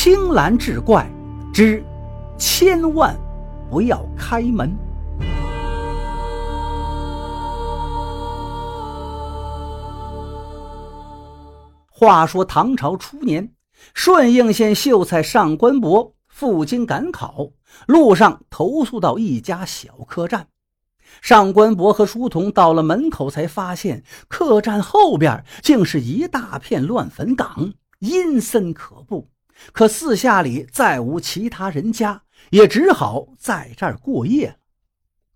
青蓝志怪之千万不要开门。话说唐朝初年，顺应县秀才上官博赴京赶考，路上投宿到一家小客栈。上官博和书童到了门口，才发现客栈后边竟是一大片乱坟岗，阴森可怖。可四下里再无其他人家，也只好在这儿过夜了。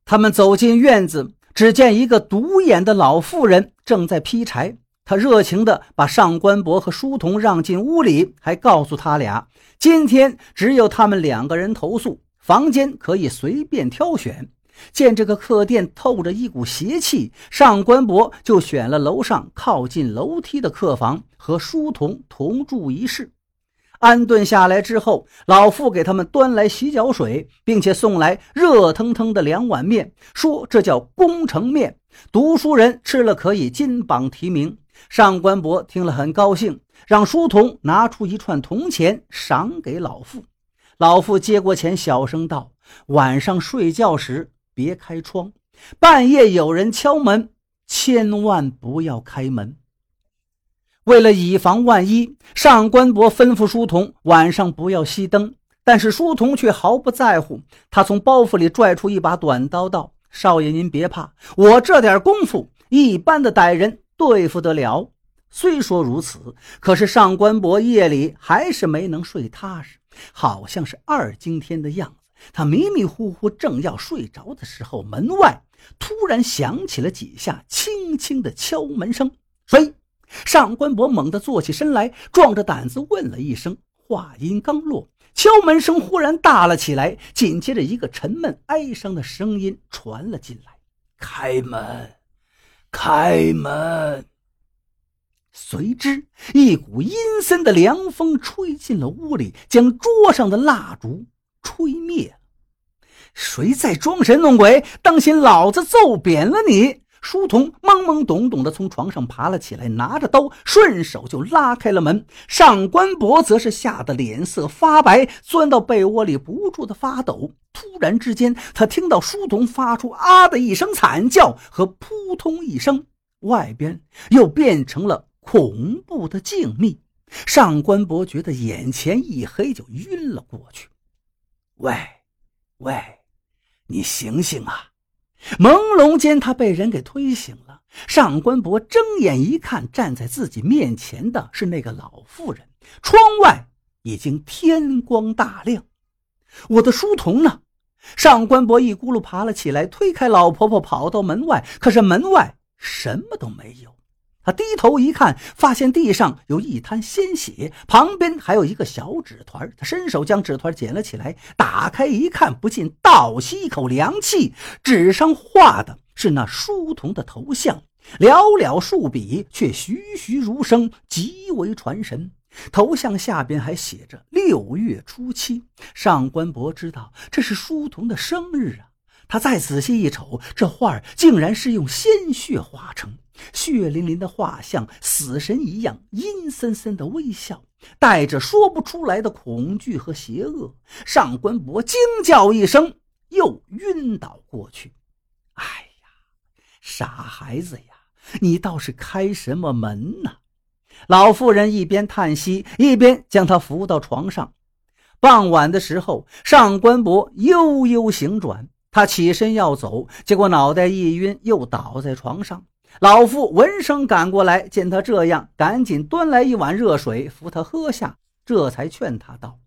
他们走进院子，只见一个独眼的老妇人正在劈柴。他热情地把上官博和书童让进屋里，还告诉他俩，今天只有他们两个人投宿，房间可以随便挑选。见这个客店透着一股邪气，上官博就选了楼上靠近楼梯的客房，和书童同住一室。安顿下来之后，老妇给他们端来洗脚水，并且送来热腾腾的两碗面，说这叫工程面，读书人吃了可以金榜题名。上官博听了很高兴，让书童拿出一串铜钱赏给老妇。老妇接过钱，小声道：“晚上睡觉时别开窗，半夜有人敲门，千万不要开门。”为了以防万一，上官博吩咐书童晚上不要熄灯。但是书童却毫不在乎，他从包袱里拽出一把短刀，道：“少爷您别怕，我这点功夫，一般的歹人。”对付得了。虽说如此，可是上官博夜里还是没能睡踏实，好像是二更天的样子。他迷迷糊糊，正要睡着的时候，门外突然响起了几下轻轻的敲门声。谁？上官博猛地坐起身来，壮着胆子问了一声。话音刚落，敲门声忽然大了起来，紧接着一个沉闷哀伤的声音传了进来：“开门。”开门。随之，一股阴森的凉风吹进了屋里，将桌上的蜡烛吹灭谁在装神弄鬼？当心老子揍扁了你！书童懵懵懂懂地从床上爬了起来，拿着刀，顺手就拉开了门。上官博则是吓得脸色发白，钻到被窝里不住地发抖。突然之间，他听到书童发出“啊”的一声惨叫和“扑通”一声，外边又变成了恐怖的静谧。上官博觉得眼前一黑，就晕了过去。喂，喂，你醒醒啊！朦胧间，他被人给推醒了。上官博睁眼一看，站在自己面前的是那个老妇人。窗外已经天光大亮。我的书童呢？上官博一咕噜爬了起来，推开老婆婆，跑到门外。可是门外什么都没有。他低头一看，发现地上有一滩鲜血，旁边还有一个小纸团。他伸手将纸团捡了起来，打开一看，不禁倒吸一口凉气。纸上画的是那书童的头像，寥寥数笔，却栩栩如生，极为传神。头像下边还写着“六月初七”。上官博知道这是书童的生日啊。他再仔细一瞅，这画竟然是用鲜血画成。血淋淋的画像，死神一样阴森森的微笑，带着说不出来的恐惧和邪恶。上官博惊叫一声，又晕倒过去。哎呀，傻孩子呀，你倒是开什么门呢？老妇人一边叹息，一边将他扶到床上。傍晚的时候，上官博悠悠醒转，他起身要走，结果脑袋一晕，又倒在床上。老妇闻声赶过来，见他这样，赶紧端来一碗热水扶他喝下，这才劝他道：“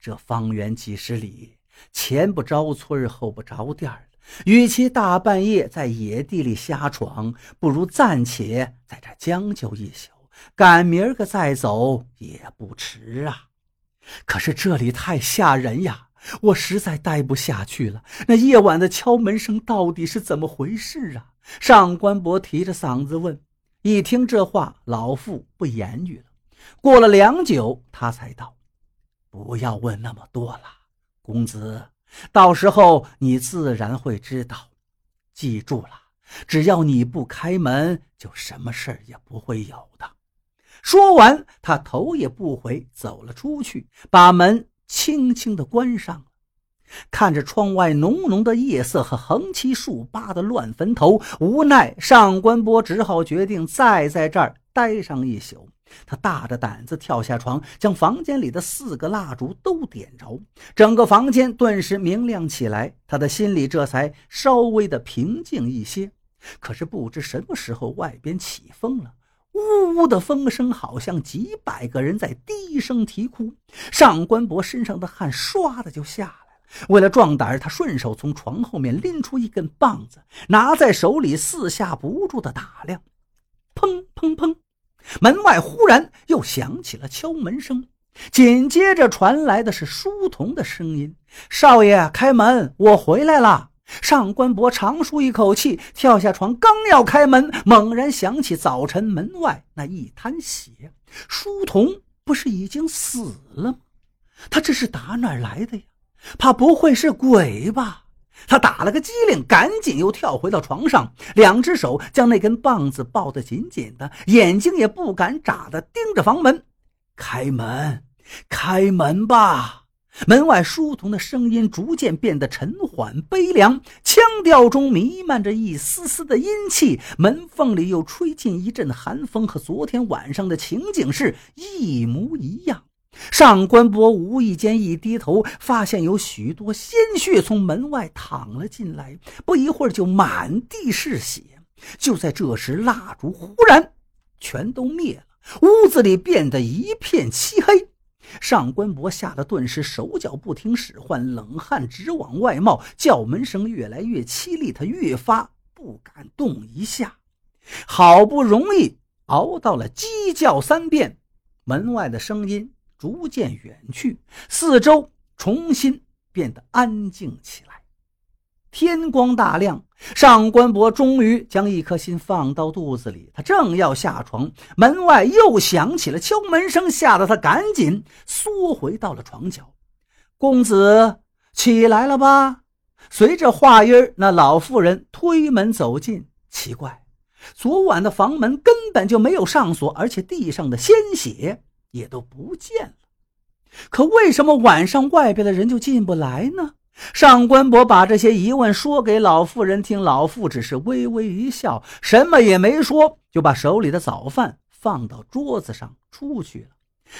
这方圆几十里，前不着村后不着店与其大半夜在野地里瞎闯，不如暂且在这将就一宿，赶明儿个再走也不迟啊。可是这里太吓人呀，我实在待不下去了。那夜晚的敲门声到底是怎么回事啊？”上官博提着嗓子问：“一听这话，老妇不言语了。过了良久，他才道：‘不要问那么多了，公子，到时候你自然会知道。记住了，只要你不开门，就什么事儿也不会有的。’说完，他头也不回走了出去，把门轻轻地关上。看着窗外浓浓的夜色和横七竖八的乱坟头，无奈上官波只好决定再在这儿待上一宿。他大着胆子跳下床，将房间里的四个蜡烛都点着，整个房间顿时明亮起来。他的心里这才稍微的平静一些。可是不知什么时候，外边起风了，呜呜的风声好像几百个人在低声啼哭。上官博身上的汗唰的就下来了。为了壮胆，他顺手从床后面拎出一根棒子，拿在手里四下不住的打量。砰砰砰！门外忽然又响起了敲门声，紧接着传来的是书童的声音：“少爷，开门，我回来了。”上官博长舒一口气，跳下床，刚要开门，猛然想起早晨门外那一滩血，书童不是已经死了吗？他这是打哪儿来的呀？怕不会是鬼吧？他打了个激灵，赶紧又跳回到床上，两只手将那根棒子抱得紧紧的，眼睛也不敢眨的盯着房门。开门，开门吧！门外书童的声音逐渐变得沉缓悲凉，腔调中弥漫着一丝丝的阴气，门缝里又吹进一阵寒风，和昨天晚上的情景是一模一样。上官博无意间一低头，发现有许多鲜血从门外淌了进来，不一会儿就满地是血。就在这时，蜡烛忽然全都灭了，屋子里变得一片漆黑。上官博吓得顿时手脚不听使唤，冷汗直往外冒，叫门声越来越凄厉，他越发不敢动一下。好不容易熬到了鸡叫三遍，门外的声音。逐渐远去，四周重新变得安静起来。天光大亮，上官博终于将一颗心放到肚子里。他正要下床，门外又响起了敲门声，吓得他赶紧缩回到了床角。公子起来了吧？随着话音，那老妇人推门走进。奇怪，昨晚的房门根本就没有上锁，而且地上的鲜血。也都不见了，可为什么晚上外边的人就进不来呢？上官博把这些疑问说给老妇人听，老妇只是微微一笑，什么也没说，就把手里的早饭放到桌子上出去了。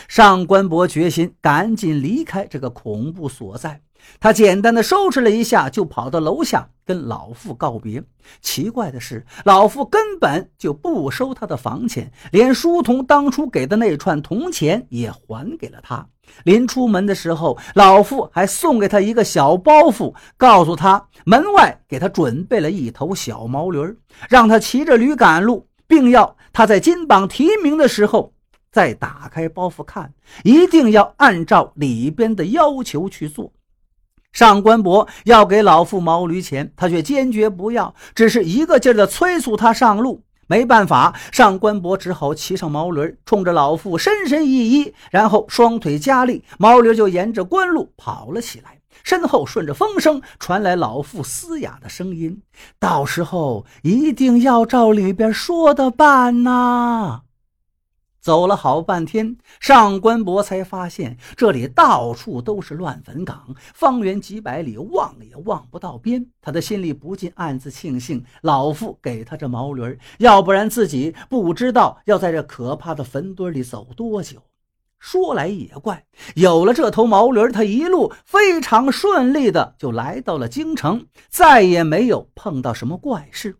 上官博决心赶紧离开这个恐怖所在。他简单的收拾了一下，就跑到楼下跟老妇告别。奇怪的是，老妇根本就不收他的房钱，连书童当初给的那串铜钱也还给了他。临出门的时候，老妇还送给他一个小包袱，告诉他门外给他准备了一头小毛驴，让他骑着驴赶路，并要他在金榜题名的时候再打开包袱看，一定要按照里边的要求去做。上官博要给老妇毛驴钱，他却坚决不要，只是一个劲儿的催促他上路。没办法，上官博只好骑上毛驴，冲着老妇深深一揖，然后双腿加力，毛驴就沿着官路跑了起来。身后顺着风声传来老妇嘶哑的声音：“到时候一定要照里边说的办呐。”走了好半天，上官博才发现这里到处都是乱坟岗，方圆几百里望也望不到边。他的心里不禁暗自庆幸，老妇给他这毛驴，要不然自己不知道要在这可怕的坟堆里走多久。说来也怪，有了这头毛驴，他一路非常顺利的就来到了京城，再也没有碰到什么怪事。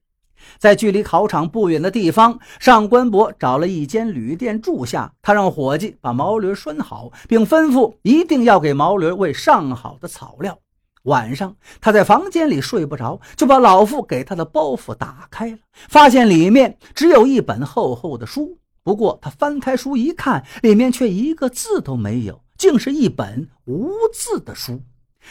在距离考场不远的地方，上官博找了一间旅店住下。他让伙计把毛驴拴好，并吩咐一定要给毛驴喂上好的草料。晚上，他在房间里睡不着，就把老妇给他的包袱打开了，发现里面只有一本厚厚的书。不过，他翻开书一看，里面却一个字都没有，竟是一本无字的书。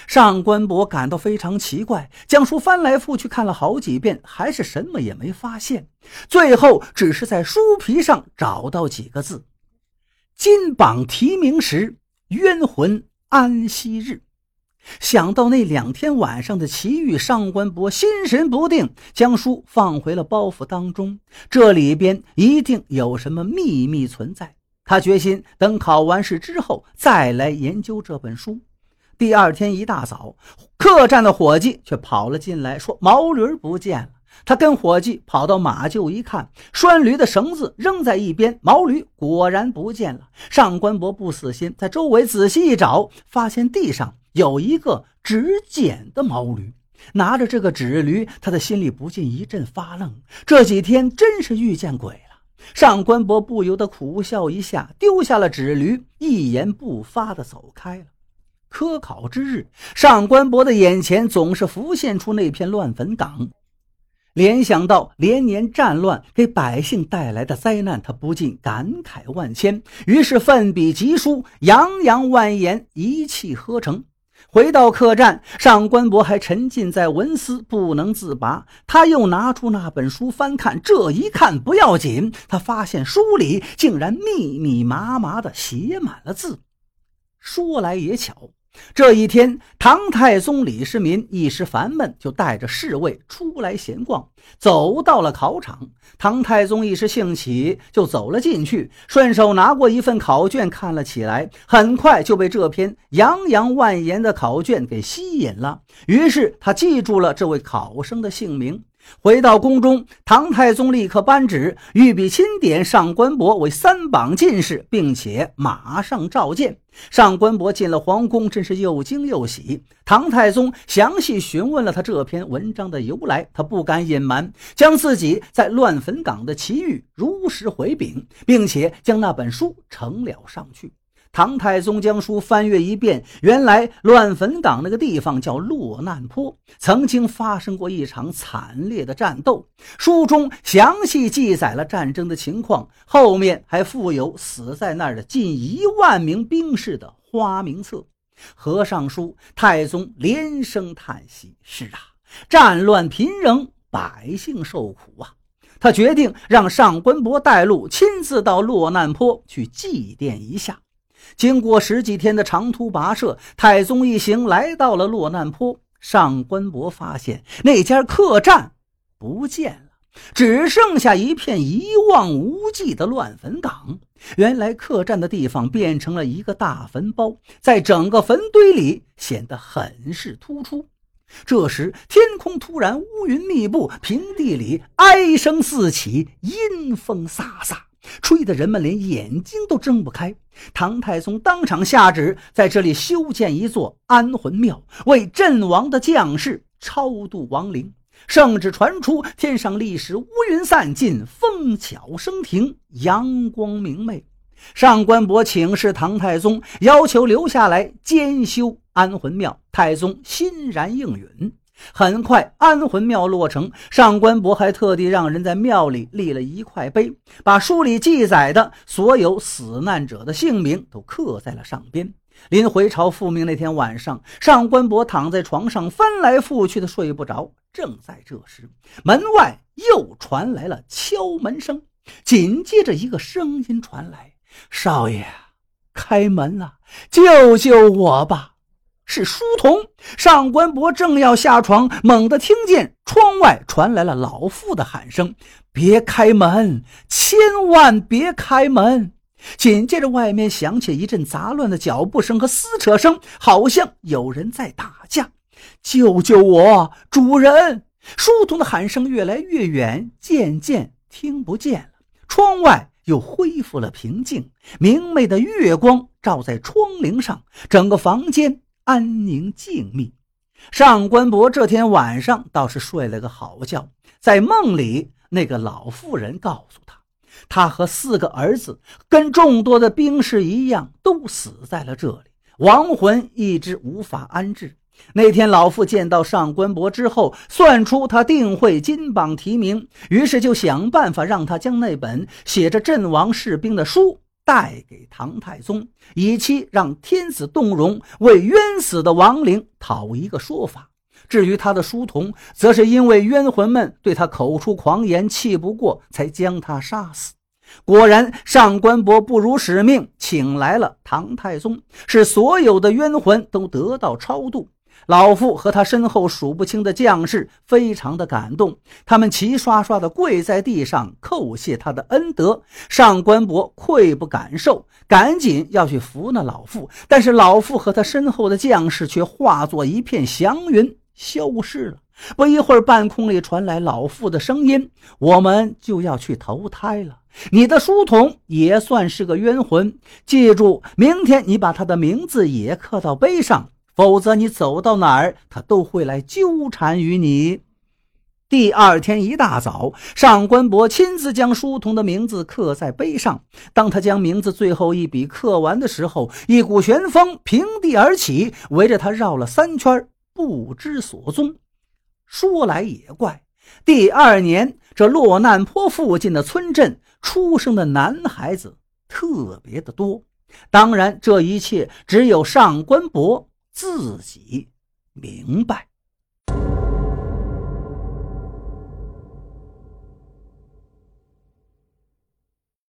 上官博感到非常奇怪，将书翻来覆去看了好几遍，还是什么也没发现。最后，只是在书皮上找到几个字：“金榜题名时，冤魂安息日。”想到那两天晚上的奇遇，上官博心神不定，将书放回了包袱当中。这里边一定有什么秘密存在。他决心等考完试之后再来研究这本书。第二天一大早，客栈的伙计却跑了进来，说毛驴不见了。他跟伙计跑到马厩一看，拴驴的绳子扔在一边，毛驴果然不见了。上官博不死心，在周围仔细一找，发现地上有一个纸剪的毛驴。拿着这个纸驴，他的心里不禁一阵发愣。这几天真是遇见鬼了。上官博不由得苦笑一下，丢下了纸驴，一言不发地走开了。科考之日，上官博的眼前总是浮现出那片乱坟岗。联想到连年战乱给百姓带来的灾难，他不禁感慨万千，于是奋笔疾书，洋洋万言，一气呵成。回到客栈，上官博还沉浸在文思不能自拔。他又拿出那本书翻看，这一看不要紧，他发现书里竟然密密麻麻的写满了字。说来也巧。这一天，唐太宗李世民一时烦闷，就带着侍卫出来闲逛，走到了考场。唐太宗一时兴起，就走了进去，顺手拿过一份考卷看了起来。很快就被这篇洋洋万言的考卷给吸引了，于是他记住了这位考生的姓名。回到宫中，唐太宗立刻颁旨，御笔钦点上官博为三榜进士，并且马上召见。上官博进了皇宫，真是又惊又喜。唐太宗详细询问了他这篇文章的由来，他不敢隐瞒，将自己在乱坟岗的奇遇如实回禀，并且将那本书呈了上去。唐太宗将书翻阅一遍，原来乱坟岗那个地方叫落难坡，曾经发生过一场惨烈的战斗。书中详细记载了战争的情况，后面还附有死在那儿的近一万名兵士的花名册。合上书，太宗连声叹息：“是啊，战乱频仍，百姓受苦啊！”他决定让上官博带路，亲自到落难坡去祭奠一下。经过十几天的长途跋涉，太宗一行来到了落难坡。上官博发现那家客栈不见了，只剩下一片一望无际的乱坟岗。原来客栈的地方变成了一个大坟包，在整个坟堆里显得很是突出。这时，天空突然乌云密布，平地里哀声四起，阴风飒飒。吹得人们连眼睛都睁不开。唐太宗当场下旨，在这里修建一座安魂庙，为阵亡的将士超度亡灵。圣旨传出，天上立时乌云散尽，风巧声停，阳光明媚。上官博请示唐太宗，要求留下来监修安魂庙。太宗欣然应允。很快，安魂庙落成。上官博还特地让人在庙里立了一块碑，把书里记载的所有死难者的姓名都刻在了上边。临回朝复命那天晚上，上官博躺在床上翻来覆去的睡不着。正在这时，门外又传来了敲门声，紧接着一个声音传来：“少爷，开门啊，救救我吧！”是书童上官博正要下床，猛地听见窗外传来了老妇的喊声：“别开门，千万别开门！”紧接着，外面响起一阵杂乱的脚步声和撕扯声，好像有人在打架。“救救我，主人！”书童的喊声越来越远，渐渐听不见了。窗外又恢复了平静，明媚的月光照在窗棂上，整个房间。安宁静谧，上官博这天晚上倒是睡了个好觉。在梦里，那个老妇人告诉他，他和四个儿子跟众多的兵士一样，都死在了这里，亡魂一直无法安置。那天，老妇见到上官博之后，算出他定会金榜题名，于是就想办法让他将那本写着阵亡士兵的书。带给唐太宗，以期让天子动容，为冤死的亡灵讨一个说法。至于他的书童，则是因为冤魂们对他口出狂言，气不过，才将他杀死。果然，上官博不辱使命，请来了唐太宗，使所有的冤魂都得到超度。老妇和他身后数不清的将士非常的感动，他们齐刷刷的跪在地上叩谢他的恩德。上官博愧不敢受，赶紧要去扶那老妇，但是老妇和他身后的将士却化作一片祥云消失了。不一会儿，半空里传来老妇的声音：“我们就要去投胎了，你的书童也算是个冤魂。记住，明天你把他的名字也刻到碑上。”否则，你走到哪儿，他都会来纠缠于你。第二天一大早，上官博亲自将书童的名字刻在碑上。当他将名字最后一笔刻完的时候，一股旋风平地而起，围着他绕了三圈，不知所踪。说来也怪，第二年这落难坡附近的村镇出生的男孩子特别的多。当然，这一切只有上官博。自己明白。